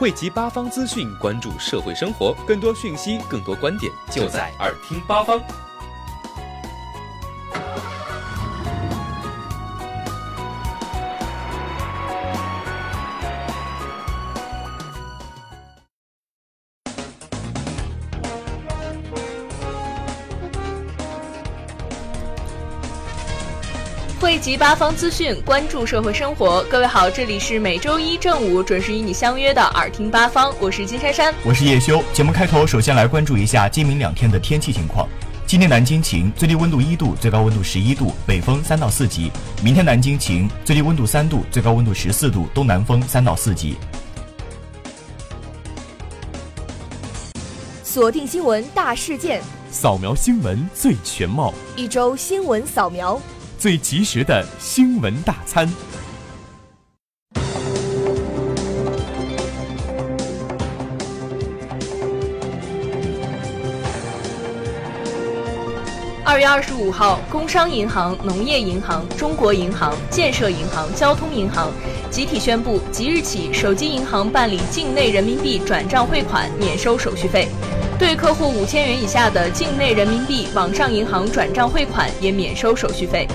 汇集八方资讯，关注社会生活，更多讯息，更多观点，就在耳听八方。汇集八方资讯，关注社会生活。各位好，这里是每周一正午准时与你相约的耳听八方，我是金珊珊，我是叶修。节目开头，首先来关注一下今明两天的天气情况。今天南京晴，最低温度一度，最高温度十一度，北风三到四级。明天南京晴，最低温度三度，最高温度十四度，东南风三到四级。锁定新闻大事件，扫描新闻最全貌，一周新闻扫描。最及时的新闻大餐。二月二十五号，工商银行、农业银行、中国银行、建设银行、交通银行集体宣布，即日起，手机银行办理境内人民币转账汇款免收手续费，对客户五千元以下的境内人民币网上银行转账汇款也免收手续费。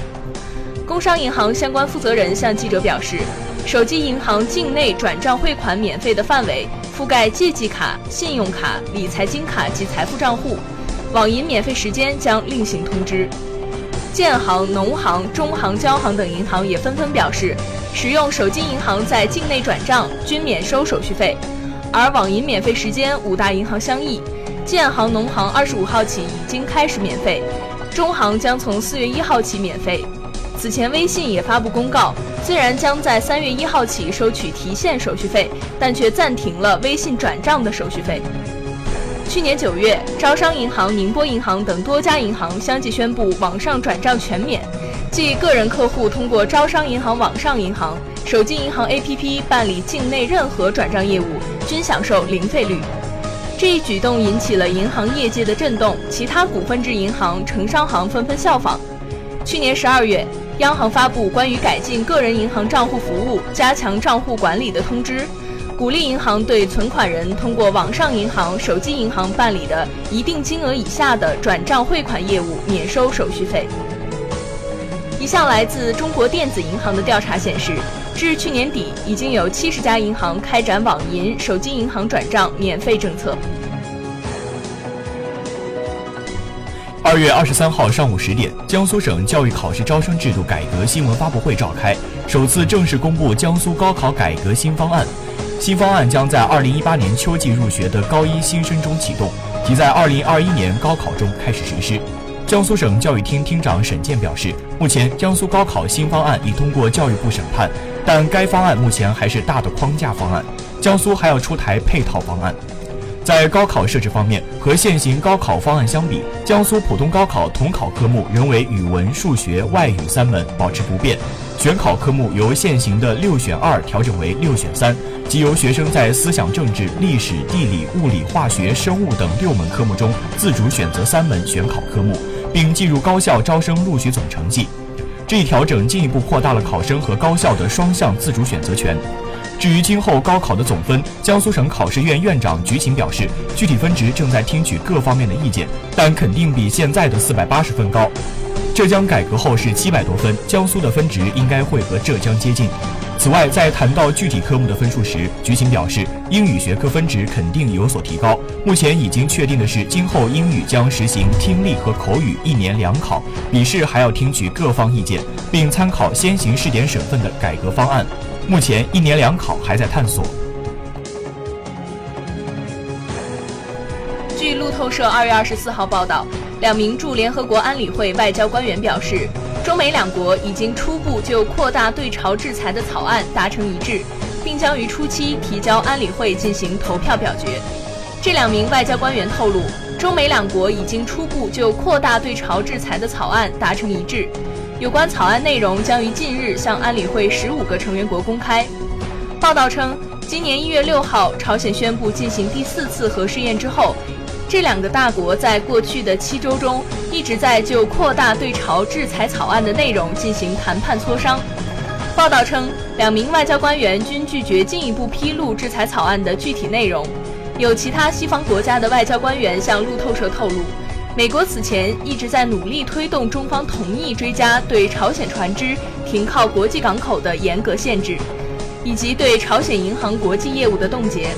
工商银行相关负责人向记者表示，手机银行境内转账汇款免费的范围覆盖借记卡、信用卡、理财金卡及财富账户，网银免费时间将另行通知。建行、农行、中行、交行等银行也纷纷表示，使用手机银行在境内转账均免收手续费，而网银免费时间五大银行相异，建行、农行二十五号起已经开始免费，中行将从四月一号起免费。此前，微信也发布公告，虽然将在三月一号起收取提现手续费，但却暂停了微信转账的手续费。去年九月，招商银行、宁波银行等多家银行相继宣布网上转账全免，即个人客户通过招商银行网上银行、手机银行 APP 办理境内任何转账业务，均享受零费率。这一举动引起了银行业界的震动，其他股份制银行、城商行纷纷效仿。去年十二月。央行发布关于改进个人银行账户服务、加强账户管理的通知，鼓励银行对存款人通过网上银行、手机银行办理的一定金额以下的转账汇款业务免收手续费。一项来自中国电子银行的调查显示，至去年底，已经有七十家银行开展网银、手机银行转账免费政策。二月二十三号上午十点，江苏省教育考试招生制度改革新闻发布会召开，首次正式公布江苏高考改革新方案。新方案将在二零一八年秋季入学的高一新生中启动，即在二零二一年高考中开始实施。江苏省教育厅厅长沈健表示，目前江苏高考新方案已通过教育部审判，但该方案目前还是大的框架方案，江苏还要出台配套方案。在高考设置方面，和现行高考方案相比，江苏普通高考统考科目仍为语文、数学、外语三门，保持不变。选考科目由现行的六选二调整为六选三，即由学生在思想政治、历史、地理、物理、化学、生物等六门科目中自主选择三门选考科目，并计入高校招生录取总成绩。这一调整进一步扩大了考生和高校的双向自主选择权。至于今后高考的总分，江苏省考试院院长菊琴表示，具体分值正在听取各方面的意见，但肯定比现在的四百八十分高。浙江改革后是七百多分，江苏的分值应该会和浙江接近。此外，在谈到具体科目的分数时，菊琴表示，英语学科分值肯定有所提高。目前已经确定的是，今后英语将实行听力和口语一年两考，笔试还要听取各方意见，并参考先行试点省份的改革方案。目前一年两考还在探索。据路透社二月二十四号报道，两名驻联合国安理会外交官员表示，中美两国已经初步就扩大对朝制裁的草案达成一致，并将于初期提交安理会进行投票表决。这两名外交官员透露，中美两国已经初步就扩大对朝制裁的草案达成一致。有关草案内容将于近日向安理会十五个成员国公开。报道称，今年一月六号，朝鲜宣布进行第四次核试验之后，这两个大国在过去的七周中一直在就扩大对朝制裁草案的内容进行谈判磋商。报道称，两名外交官员均拒绝进一步披露制裁草案的具体内容。有其他西方国家的外交官员向路透社透露，美国此前一直在努力推动中方同意追加对朝鲜船只停靠国际港口的严格限制，以及对朝鲜银行国际业务的冻结。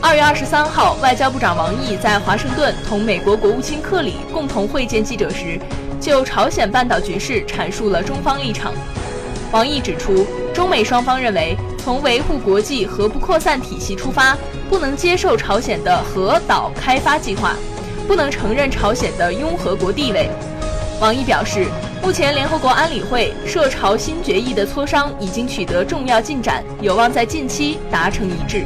二月二十三号，外交部长王毅在华盛顿同美国国务卿克里共同会见记者时，就朝鲜半岛局势阐述了中方立场。王毅指出，中美双方认为，从维护国际核不扩散体系出发，不能接受朝鲜的核岛开发计划，不能承认朝鲜的拥核国地位。王毅表示，目前联合国安理会涉朝新决议的磋商已经取得重要进展，有望在近期达成一致。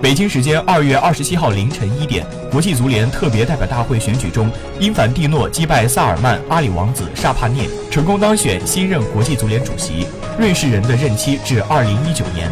北京时间二月二十七号凌晨一点，国际足联特别代表大会选举中，因凡蒂诺击败萨尔曼·阿里王子·萨帕涅，成功当选新任国际足联主席。瑞士人的任期至二零一九年。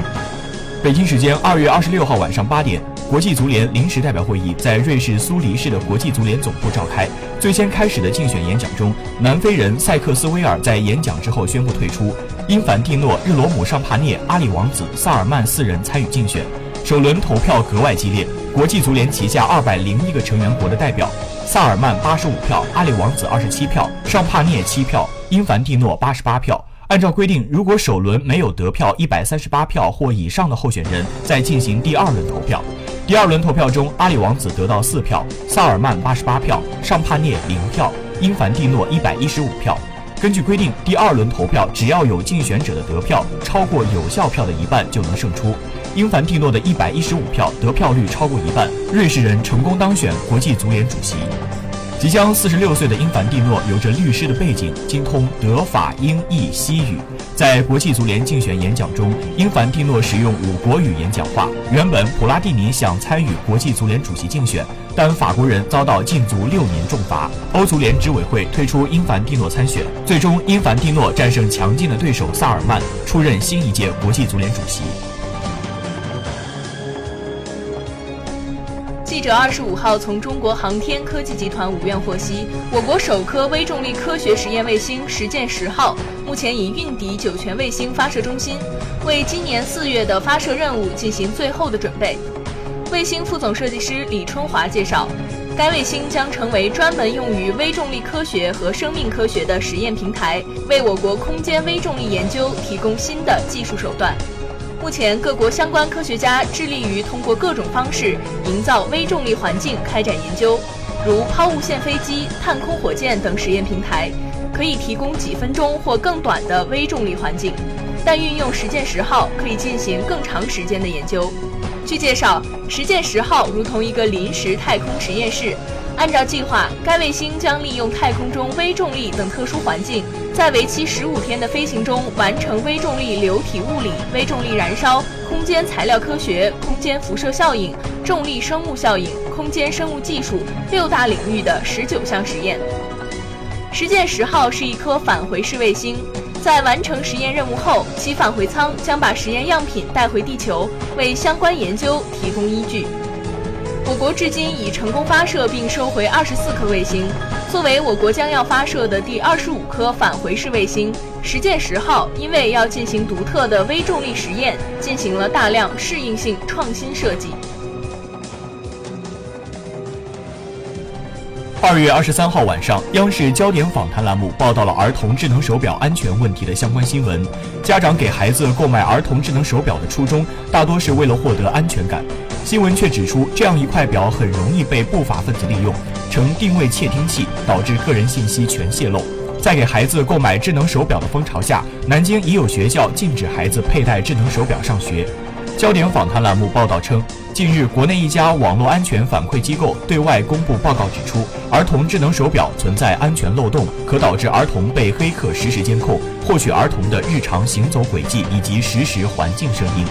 北京时间二月二十六号晚上八点，国际足联临时代表会议在瑞士苏黎世的国际足联总部召开。最先开始的竞选演讲中，南非人塞克斯威尔在演讲之后宣布退出，因凡蒂诺、日罗姆·尚帕涅、阿里王子、萨尔曼四人参与竞选。首轮投票格外激烈，国际足联旗下二百零一个成员国的代表，萨尔曼八十五票，阿里王子二十七票，尚帕涅七票，因凡蒂诺八十八票。按照规定，如果首轮没有得票一百三十八票或以上的候选人，再进行第二轮投票。第二轮投票中，阿里王子得到四票，萨尔曼八十八票，尚帕涅零票，英凡蒂诺一百一十五票。根据规定，第二轮投票只要有竞选者的得票超过有效票的一半，就能胜出。英凡蒂诺的一百一十五票得票率超过一半，瑞士人成功当选国际足联主席。即将四十六岁的英凡蒂诺有着律师的背景，精通德法英意西语。在国际足联竞选演讲中，英凡蒂诺使用五国语言讲话。原本普拉蒂尼想参与国际足联主席竞选，但法国人遭到禁足六年重罚。欧足联执委会推出英凡蒂诺参选，最终英凡蒂诺战胜强劲的对手萨尔曼，出任新一届国际足联主席。者二十五号从中国航天科技集团五院获悉，我国首颗微重力科学实验卫星“实践十号”目前已运抵酒泉卫星发射中心，为今年四月的发射任务进行最后的准备。卫星副总设计师李春华介绍，该卫星将成为专门用于微重力科学和生命科学的实验平台，为我国空间微重力研究提供新的技术手段。目前，各国相关科学家致力于通过各种方式营造微重力环境开展研究，如抛物线飞机、探空火箭等实验平台，可以提供几分钟或更短的微重力环境。但运用实践十号可以进行更长时间的研究。据介绍，实践十号如同一个临时太空实验室。按照计划，该卫星将利用太空中微重力等特殊环境，在为期十五天的飞行中完成微重力流体物理、微重力燃烧、空间材料科学、空间辐射效应、重力生物效应、空间生物技术六大领域的十九项实验。实践十号是一颗返回式卫星，在完成实验任务后，其返回舱将把实验样品带回地球，为相关研究提供依据。我国至今已成功发射并收回二十四颗卫星。作为我国将要发射的第二十五颗返回式卫星，实践十号因为要进行独特的微重力实验，进行了大量适应性创新设计。二月二十三号晚上，央视焦点访谈栏目报道了儿童智能手表安全问题的相关新闻。家长给孩子购买儿童智能手表的初衷，大多是为了获得安全感。新闻却指出，这样一块表很容易被不法分子利用，成定位窃听器，导致个人信息全泄露。在给孩子购买智能手表的风潮下，南京已有学校禁止孩子佩戴智能手表上学。焦点访谈栏目报道称。近日，国内一家网络安全反馈机构对外公布报告，指出儿童智能手表存在安全漏洞，可导致儿童被黑客实时监控，获取儿童的日常行走轨迹以及实时环境声音。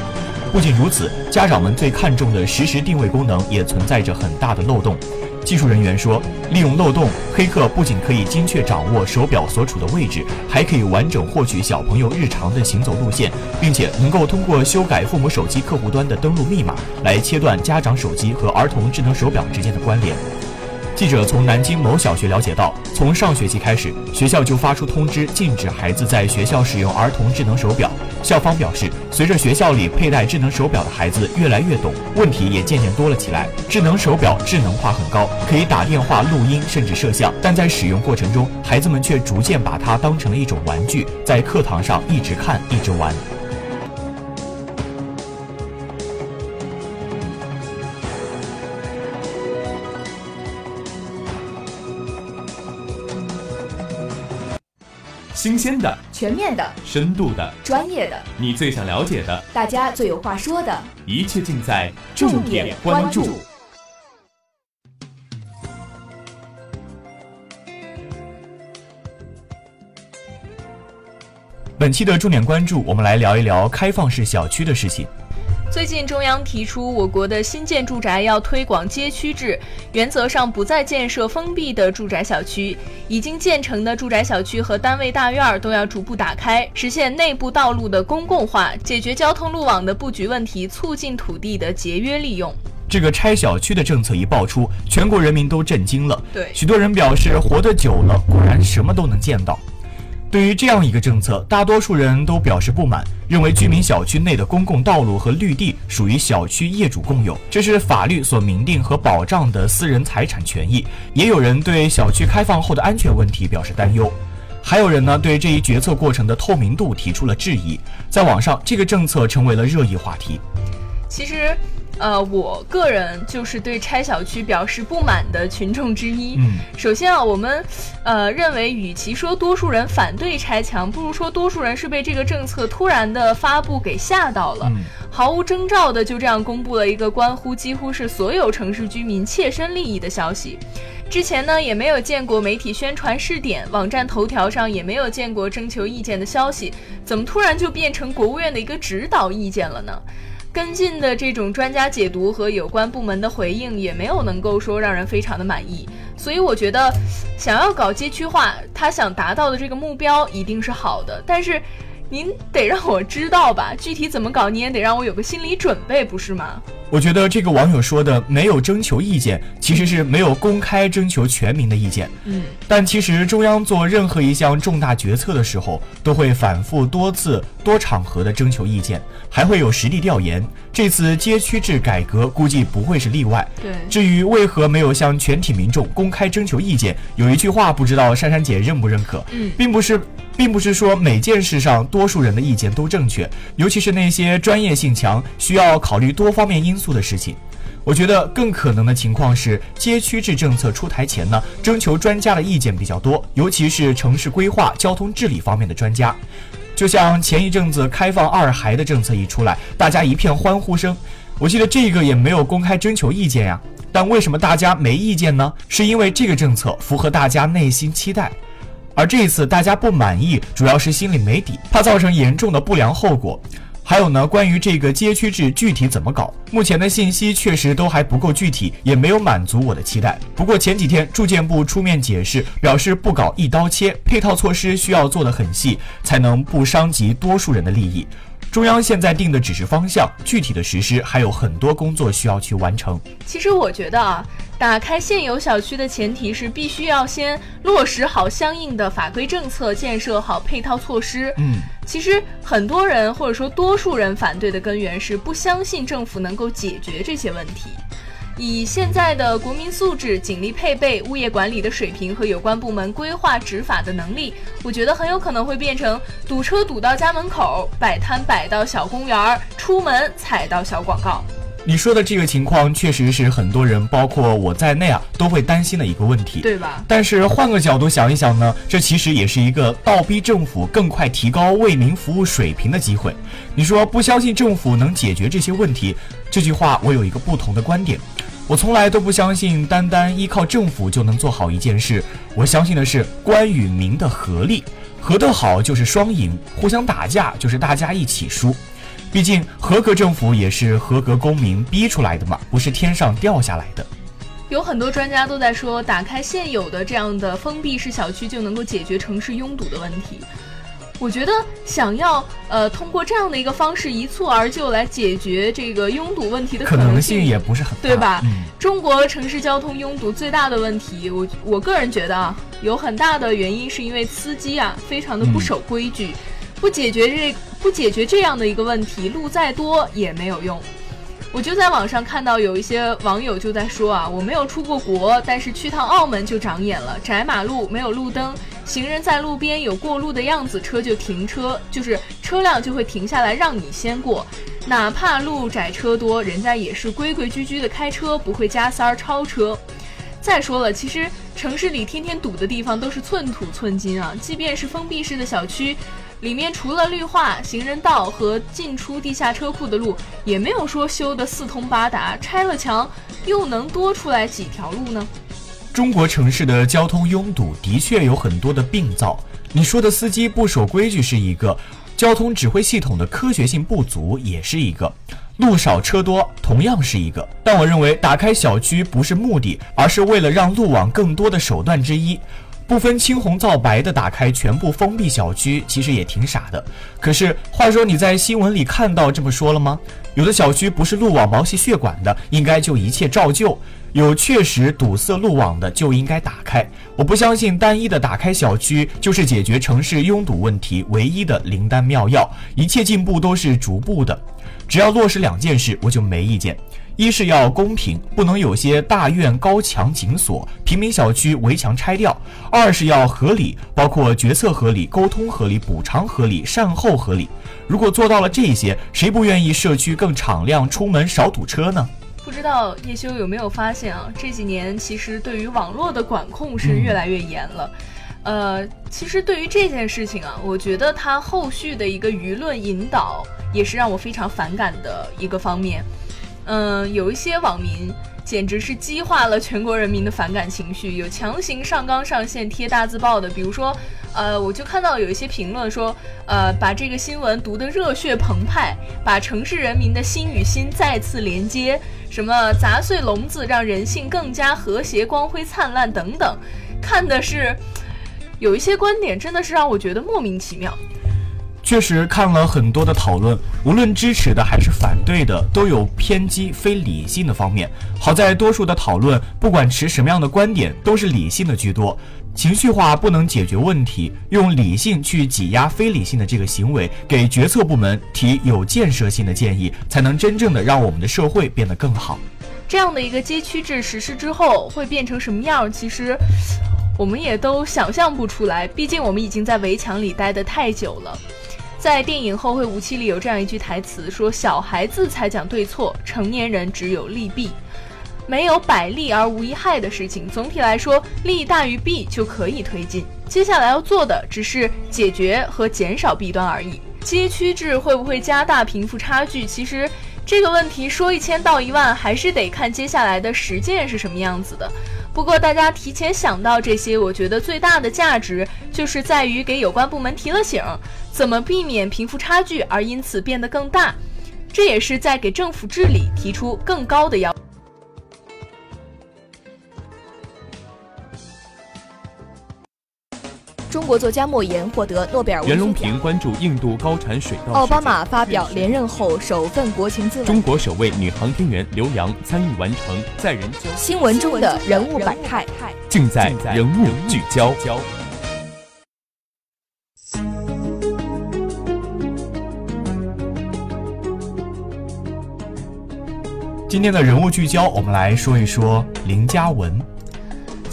不仅如此，家长们最看重的实时定位功能也存在着很大的漏洞。技术人员说，利用漏洞，黑客不仅可以精确掌握手表所处的位置，还可以完整获取小朋友日常的行走路线，并且能够通过修改父母手机客户端的登录密码来切断家长手机和儿童智能手表之间的关联。记者从南京某小学了解到，从上学期开始，学校就发出通知，禁止孩子在学校使用儿童智能手表。校方表示，随着学校里佩戴智能手表的孩子越来越懂，问题也渐渐多了起来。智能手表智能化很高，可以打电话、录音，甚至摄像，但在使用过程中，孩子们却逐渐把它当成了一种玩具，在课堂上一直看，一直玩。新鲜的、全面的、深度的、专业的，你最想了解的，大家最有话说的，一切尽在重点关注。本期的重点关注，我们来聊一聊开放式小区的事情。最近，中央提出，我国的新建住宅要推广街区制，原则上不再建设封闭的住宅小区，已经建成的住宅小区和单位大院都要逐步打开，实现内部道路的公共化，解决交通路网的布局问题，促进土地的节约利用。这个拆小区的政策一爆出，全国人民都震惊了。对，许多人表示，活得久了，果然什么都能见到。对于这样一个政策，大多数人都表示不满，认为居民小区内的公共道路和绿地属于小区业主共有，这是法律所明定和保障的私人财产权益。也有人对小区开放后的安全问题表示担忧，还有人呢对这一决策过程的透明度提出了质疑。在网上，这个政策成为了热议话题。其实。呃，我个人就是对拆小区表示不满的群众之一。嗯，首先啊，我们呃认为，与其说多数人反对拆墙，不如说多数人是被这个政策突然的发布给吓到了，毫无征兆的就这样公布了一个关乎几乎是所有城市居民切身利益的消息。之前呢，也没有见过媒体宣传试点，网站头条上也没有见过征求意见的消息，怎么突然就变成国务院的一个指导意见了呢？跟进的这种专家解读和有关部门的回应也没有能够说让人非常的满意，所以我觉得，想要搞街区化，他想达到的这个目标一定是好的，但是。您得让我知道吧，具体怎么搞，你也得让我有个心理准备，不是吗？我觉得这个网友说的没有征求意见，其实是没有公开征求全民的意见。嗯，但其实中央做任何一项重大决策的时候，都会反复多次、多场合的征求意见，还会有实地调研。这次街区制改革估计不会是例外。对，至于为何没有向全体民众公开征求意见，有一句话不知道珊珊姐认不认可？嗯，并不是。并不是说每件事上多数人的意见都正确，尤其是那些专业性强、需要考虑多方面因素的事情。我觉得更可能的情况是，街区制政策出台前呢，征求专家的意见比较多，尤其是城市规划、交通治理方面的专家。就像前一阵子开放二孩的政策一出来，大家一片欢呼声。我记得这个也没有公开征求意见呀，但为什么大家没意见呢？是因为这个政策符合大家内心期待。而这一次大家不满意，主要是心里没底，怕造成严重的不良后果。还有呢，关于这个街区制具体怎么搞，目前的信息确实都还不够具体，也没有满足我的期待。不过前几天住建部出面解释，表示不搞一刀切，配套措施需要做得很细，才能不伤及多数人的利益。中央现在定的只是方向，具体的实施还有很多工作需要去完成。其实我觉得啊，打开现有小区的前提是必须要先落实好相应的法规政策，建设好配套措施。嗯，其实很多人或者说多数人反对的根源是不相信政府能够解决这些问题。以现在的国民素质、警力配备、物业管理的水平和有关部门规划执法的能力，我觉得很有可能会变成堵车堵到家门口，摆摊摆到小公园，出门踩到小广告。你说的这个情况，确实是很多人，包括我在内啊，都会担心的一个问题，对吧？但是换个角度想一想呢，这其实也是一个倒逼政府更快提高为民服务水平的机会。你说不相信政府能解决这些问题，这句话我有一个不同的观点。我从来都不相信单单依靠政府就能做好一件事，我相信的是官与民的合力，合得好就是双赢，互相打架就是大家一起输。毕竟合格政府也是合格公民逼出来的嘛，不是天上掉下来的。有很多专家都在说，打开现有的这样的封闭式小区就能够解决城市拥堵的问题。我觉得想要呃通过这样的一个方式一蹴而就来解决这个拥堵问题的可能性也不是很大，对吧？嗯，中国城市交通拥堵最大的问题，我我个人觉得啊，有很大的原因是因为司机啊非常的不守规矩，不解决这不解决这样的一个问题，路再多也没有用。我就在网上看到有一些网友就在说啊，我没有出过国，但是去趟澳门就长眼了，窄马路没有路灯。行人在路边有过路的样子，车就停车，就是车辆就会停下来让你先过，哪怕路窄车多，人家也是规规矩矩的开车，不会加塞儿超车。再说了，其实城市里天天堵的地方都是寸土寸金啊，即便是封闭式的小区，里面除了绿化、行人道和进出地下车库的路，也没有说修的四通八达，拆了墙又能多出来几条路呢？中国城市的交通拥堵的确有很多的病灶，你说的司机不守规矩是一个，交通指挥系统的科学性不足也是一个，路少车多同样是一个。但我认为打开小区不是目的，而是为了让路网更多的手段之一。不分青红皂白的打开全部封闭小区，其实也挺傻的。可是话说你在新闻里看到这么说了吗？有的小区不是路网毛细血管的，应该就一切照旧。有确实堵塞路网的就应该打开。我不相信单一的打开小区就是解决城市拥堵问题唯一的灵丹妙药。一切进步都是逐步的，只要落实两件事，我就没意见。一是要公平，不能有些大院高墙紧锁，平民小区围墙拆掉；二是要合理，包括决策合理、沟通合理、补偿合理、善后合理。如果做到了这些，谁不愿意社区更敞亮，出门少堵车呢？不知道叶修有没有发现啊？这几年其实对于网络的管控是越来越严了。呃，其实对于这件事情啊，我觉得它后续的一个舆论引导也是让我非常反感的一个方面。嗯，有一些网民简直是激化了全国人民的反感情绪，有强行上纲上线贴大字报的，比如说，呃，我就看到有一些评论说，呃，把这个新闻读得热血澎湃，把城市人民的心与心再次连接。什么砸碎笼子，让人性更加和谐、光辉灿烂等等，看的是有一些观点，真的是让我觉得莫名其妙。确实看了很多的讨论，无论支持的还是反对的，都有偏激、非理性的方面。好在多数的讨论，不管持什么样的观点，都是理性的居多。情绪化不能解决问题，用理性去挤压非理性的这个行为，给决策部门提有建设性的建议，才能真正的让我们的社会变得更好。这样的一个街区制实施之后会变成什么样？其实我们也都想象不出来，毕竟我们已经在围墙里待得太久了。在电影《后会无期》里有这样一句台词，说：“小孩子才讲对错，成年人只有利弊。”没有百利而无一害的事情。总体来说，利大于弊就可以推进。接下来要做的只是解决和减少弊端而已。街区制会不会加大贫富差距？其实这个问题说一千道一万，还是得看接下来的实践是什么样子的。不过大家提前想到这些，我觉得最大的价值就是在于给有关部门提了醒，怎么避免贫富差距而因此变得更大。这也是在给政府治理提出更高的要。中国作家莫言获得诺贝尔文学奖。袁隆平关注印度高产水稻。奥巴马发表连任后首份国情咨文。中国首位女航天员刘洋参与完成载人。新闻中的人物百态，尽在人物聚焦。今天的人物聚焦，我们来说一说林嘉文。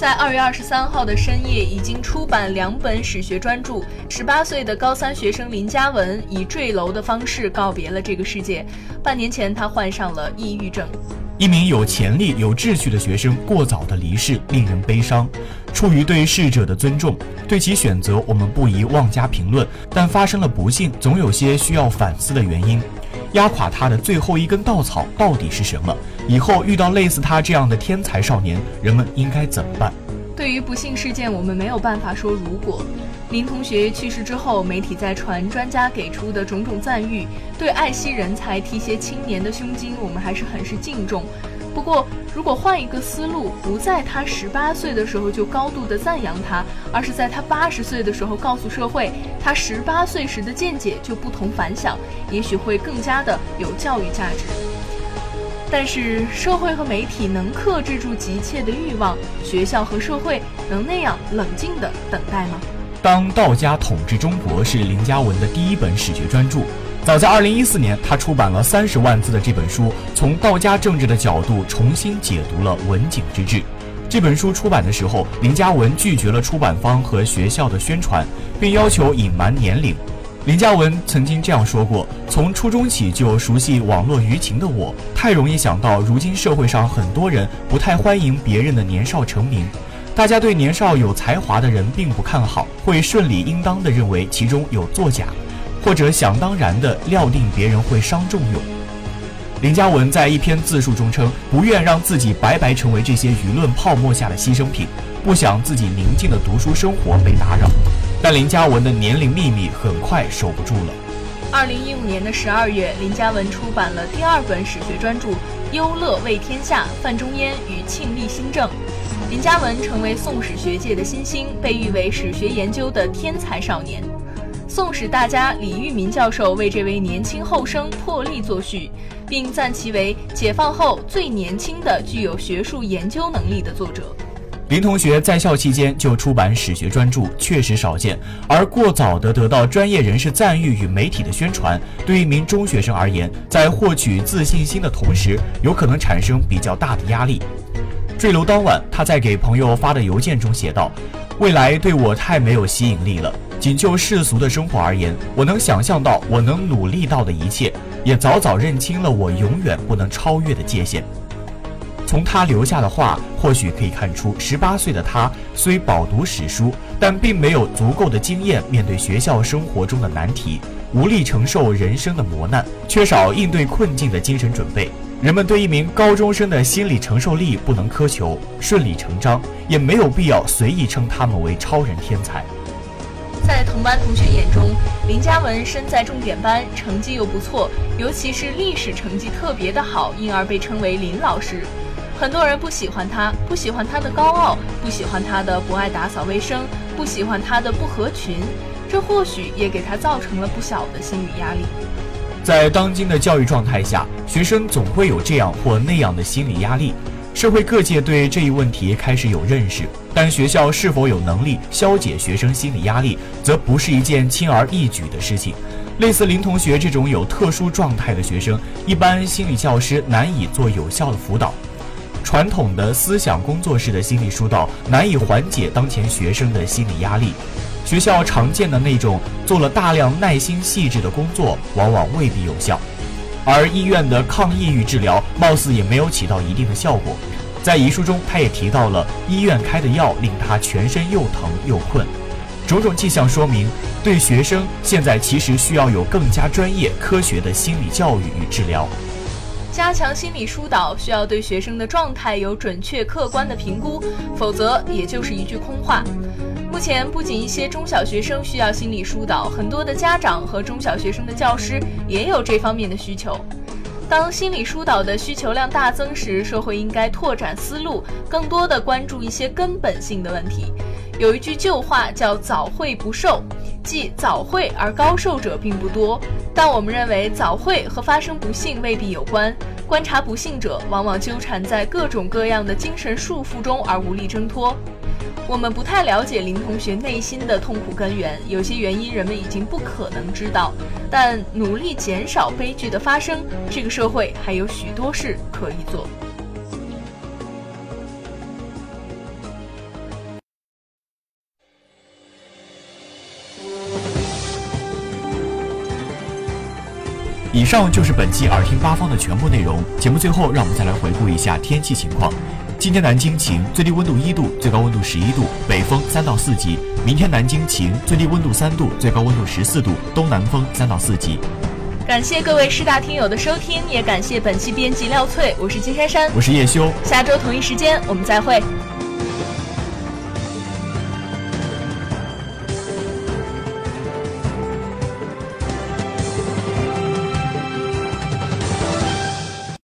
在二月二十三号的深夜，已经出版两本史学专著。十八岁的高三学生林嘉文以坠楼的方式告别了这个世界。半年前，他患上了抑郁症。一名有潜力、有志趣的学生过早的离世，令人悲伤。出于对逝者的尊重，对其选择我们不宜妄加评论。但发生了不幸，总有些需要反思的原因。压垮他的最后一根稻草到底是什么？以后遇到类似他这样的天才少年，人们应该怎么办？对于不幸事件，我们没有办法说如果。林同学去世之后，媒体在传专家给出的种种赞誉，对爱惜人才、提携青年的胸襟，我们还是很是敬重。不过，如果换一个思路，不在他十八岁的时候就高度的赞扬他，而是在他八十岁的时候告诉社会，他十八岁时的见解就不同凡响，也许会更加的有教育价值。但是，社会和媒体能克制住急切的欲望，学校和社会能那样冷静地等待吗？当道家统治中国是林嘉文的第一本史学专著。早在2014年，他出版了三十万字的这本书，从道家政治的角度重新解读了文景之治。这本书出版的时候，林嘉文拒绝了出版方和学校的宣传，并要求隐瞒年龄。林嘉文曾经这样说过：“从初中起就熟悉网络舆情的我，太容易想到如今社会上很多人不太欢迎别人的年少成名。”大家对年少有才华的人并不看好，会顺理应当地认为其中有作假，或者想当然地料定别人会伤仲永。林嘉文在一篇自述中称，不愿让自己白白成为这些舆论泡沫下的牺牲品，不想自己宁静的读书生活被打扰。但林嘉文的年龄秘密很快守不住了。二零一五年的十二月，林嘉文出版了第二本史学专著《忧乐为天下：范仲淹与庆历新政》。林嘉文成为宋史学界的新星，被誉为史学研究的天才少年。宋史大家李玉民教授为这位年轻后生破例作序，并赞其为解放后最年轻的具有学术研究能力的作者。林同学在校期间就出版史学专著，确实少见。而过早的得到专业人士赞誉与媒体的宣传，对一名中学生而言，在获取自信心的同时，有可能产生比较大的压力。坠楼当晚，他在给朋友发的邮件中写道：“未来对我太没有吸引力了。仅就世俗的生活而言，我能想象到我能努力到的一切，也早早认清了我永远不能超越的界限。”从他留下的话，或许可以看出，十八岁的他虽饱读史书，但并没有足够的经验面对学校生活中的难题，无力承受人生的磨难，缺少应对困境的精神准备。人们对一名高中生的心理承受力不能苛求，顺理成章，也没有必要随意称他们为超人天才。在同班同学眼中，林嘉文身在重点班，成绩又不错，尤其是历史成绩特别的好，因而被称为林老师。很多人不喜欢他，不喜欢他的高傲，不喜欢他的不爱打扫卫生，不喜欢他的不合群，这或许也给他造成了不小的心理压力。在当今的教育状态下，学生总会有这样或那样的心理压力。社会各界对这一问题开始有认识，但学校是否有能力消解学生心理压力，则不是一件轻而易举的事情。类似林同学这种有特殊状态的学生，一般心理教师难以做有效的辅导。传统的思想工作室的心理疏导难以缓解当前学生的心理压力。学校常见的那种做了大量耐心细致的工作，往往未必有效，而医院的抗抑郁治疗貌似也没有起到一定的效果。在遗书中，他也提到了医院开的药令他全身又疼又困，种种迹象说明，对学生现在其实需要有更加专业、科学的心理教育与治疗。加强心理疏导需要对学生的状态有准确客观的评估，否则也就是一句空话。目前，不仅一些中小学生需要心理疏导，很多的家长和中小学生的教师也有这方面的需求。当心理疏导的需求量大增时，社会应该拓展思路，更多的关注一些根本性的问题。有一句旧话叫“早会不寿”，即早会而高寿者并不多。但我们认为早会和发生不幸未必有关，观察不幸者往往纠缠在各种各样的精神束缚中而无力挣脱。我们不太了解林同学内心的痛苦根源，有些原因人们已经不可能知道。但努力减少悲剧的发生，这个社会还有许多事可以做。以上就是本期耳听八方的全部内容。节目最后，让我们再来回顾一下天气情况。今天南京晴，最低温度一度，最高温度十一度，北风三到四级。明天南京晴，最低温度三度，最高温度十四度，东南风三到四级。感谢各位师大听友的收听，也感谢本期编辑廖翠，我是金珊珊，我是叶修。下周同一时间我们再会。